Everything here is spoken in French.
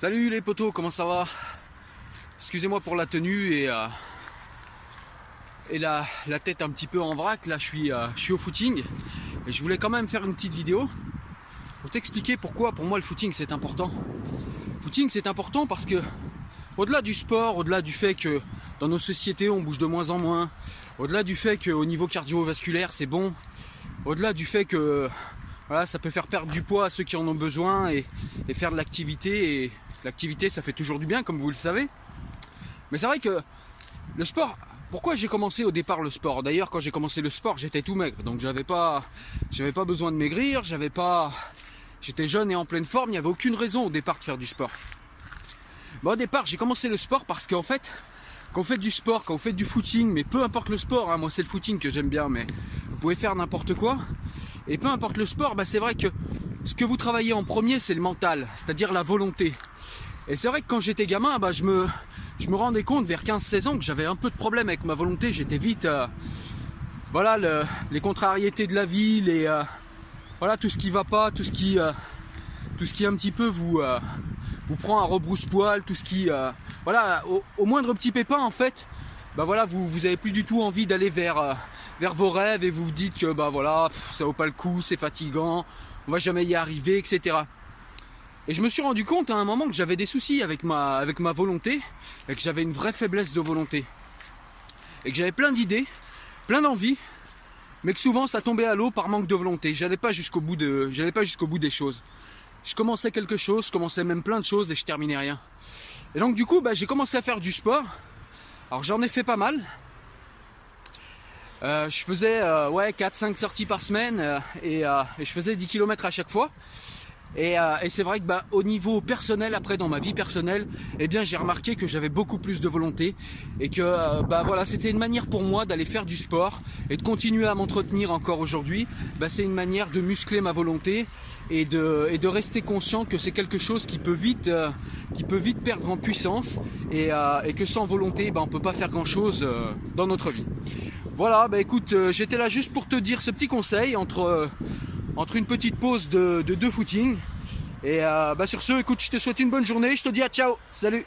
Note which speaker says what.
Speaker 1: Salut les potos, comment ça va? Excusez-moi pour la tenue et, euh, la, tête un petit peu en vrac. Là, je suis, euh, je suis au footing et je voulais quand même faire une petite vidéo pour t'expliquer pourquoi pour moi le footing c'est important. Le footing c'est important parce que au-delà du sport, au-delà du fait que dans nos sociétés on bouge de moins en moins, au-delà du fait qu'au niveau cardiovasculaire c'est bon, au-delà du fait que ça peut faire perdre du poids à ceux qui en ont besoin et, et faire de l'activité et L'activité, ça fait toujours du bien, comme vous le savez. Mais c'est vrai que le sport, pourquoi j'ai commencé au départ le sport? D'ailleurs, quand j'ai commencé le sport, j'étais tout maigre, donc j'avais pas, j'avais pas besoin de maigrir, j'avais pas, j'étais jeune et en pleine forme, il n'y avait aucune raison au départ de faire du sport. Au départ, j'ai commencé le sport parce qu'en fait, quand vous faites du sport, quand vous faites du footing, mais peu importe le sport, hein, moi c'est le footing que j'aime bien, mais vous pouvez faire n'importe quoi. Et peu importe le sport, bah, c'est vrai que ce que vous travaillez en premier, c'est le mental, c'est-à-dire la volonté. Et c'est vrai que quand j'étais gamin, bah, je, me, je me rendais compte vers 15-16 ans que j'avais un peu de problème avec ma volonté. J'étais vite. Euh, voilà, les contrariétés de la vie, les, euh, voilà, tout ce qui va pas, tout ce qui, euh, tout ce qui un petit peu vous, vous prend à rebrousse-poil, tout ce qui. voilà, au, moindre petit pépin, en fait, bah voilà, vous, vous plus du tout envie d'aller vers, vers vos rêves et vous vous dites que bah voilà, ça vaut pas le coup, c'est fatigant, on va jamais y arriver, etc. Et je me suis rendu compte à un moment que j'avais des soucis avec ma, avec ma volonté et que j'avais une vraie faiblesse de volonté. Et que j'avais plein d'idées, plein d'envies, mais que souvent ça tombait à l'eau par manque de volonté. J'allais pas jusqu'au bout de, j'allais pas jusqu'au bout des choses. Je commençais quelque chose, je commençais même plein de choses et je terminais rien. Et donc du coup, bah, j'ai commencé à faire du sport. Alors j'en ai fait pas mal. Euh, je faisais euh, ouais 4-5 sorties par semaine euh, et, et, je faisais 10 km à chaque fois. Euh, et, c'est vrai que bah, au niveau personnel, après dans ma vie personnelle, eh bien j'ai remarqué que j'avais beaucoup plus de volonté et que euh, bah voilà, c'était une manière pour moi d'aller faire du sport et de continuer à m'entretenir encore aujourd'hui. Bah, c'est une manière de muscler ma volonté et de, et de rester conscient que c'est quelque chose qui peut vite, euh, qui peut vite perdre en puissance et, et que sans volonté, bah, on peut pas faire grand chose dans notre vie. Voilà, bah écoute, j'étais là juste pour te dire ce petit conseil entre entre une petite pause de, deux footings. Et euh, bah sur ce, écoute, je te souhaite une bonne journée. Je te dis à ciao. Salut